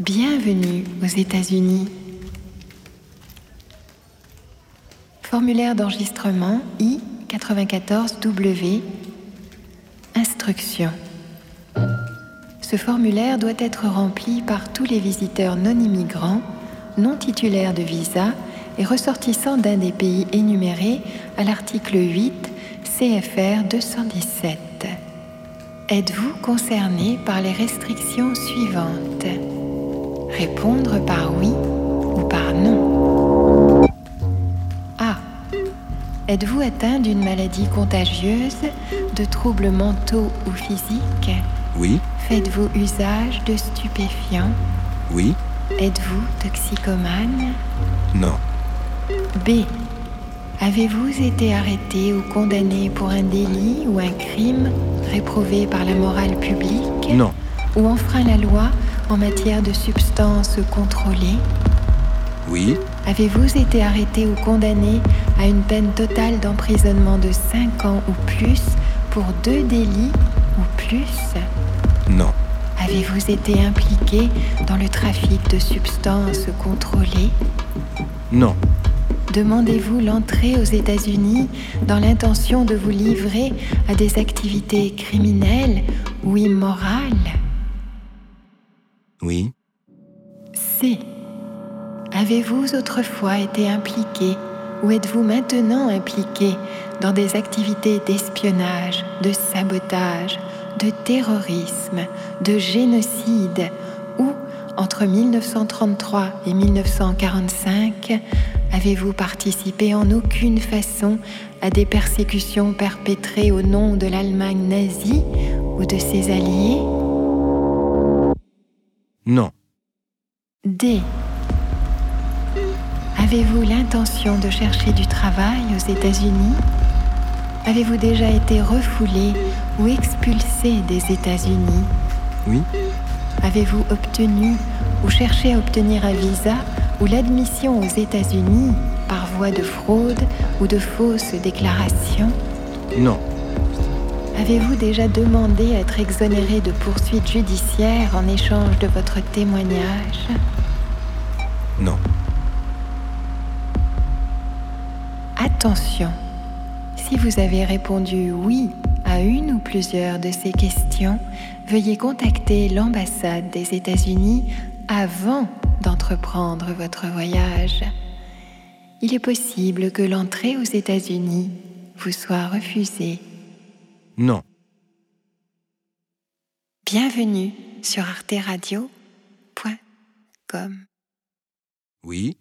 Bienvenue aux États-Unis. Formulaire d'enregistrement I-94W. Instruction. Ce formulaire doit être rempli par tous les visiteurs non immigrants, non titulaires de visa et ressortissants d'un des pays énumérés à l'article 8 CFR 217. Êtes-vous concerné par les restrictions suivantes? Répondre par oui ou par non. A. Êtes-vous atteint d'une maladie contagieuse, de troubles mentaux ou physiques? Oui, Faites-vous usage de stupéfiants? Oui, Êtes-vous toxicomane? Non, B. Avez-vous été arrêté ou condamné pour un délit ou un crime réprouvé par la morale publique? Non, ou enfreint la loi en matière de substances contrôlées. Oui, Avez-vous été arrêté ou condamné à une peine totale d'emprisonnement de 5 ans ou plus pour deux délits ou plus? Non, Avez-vous été impliqué dans le trafic de substances contrôlées? Non, Demandez-vous l'entrée aux États-Unis dans l'intention de vous livrer à des activités criminelles ou immorales? Oui, C. Avez-vous autrefois été impliqué ou êtes-vous maintenant impliqué dans des activités d'espionnage, de sabotage, de terrorisme, de génocide ou, entre 1933 et 1945, avez-vous participé en aucune façon à des persécutions perpétrées au nom de l'Allemagne nazie ou de ses alliés? Non, D. Avez-vous l'intention de chercher du travail aux États-Unis? Avez-vous déjà été refoulé ou expulsé des États-Unis? Oui, Avez-vous obtenu ou cherché à obtenir un visa ou l'admission aux États-Unis par voie de fraude ou de fausses déclarations non, Avez-vous déjà demandé à être exonéré de poursuites judiciaires en échange de votre témoignage? Non, Attention, si vous avez répondu oui à une ou plusieurs de ces questions, veuillez contacter l'ambassade des États-Unis avant d'entreprendre votre voyage. Il est possible que l'entrée aux États-Unis vous soit refusée. Non, Bienvenue sur arteradio.com. oui,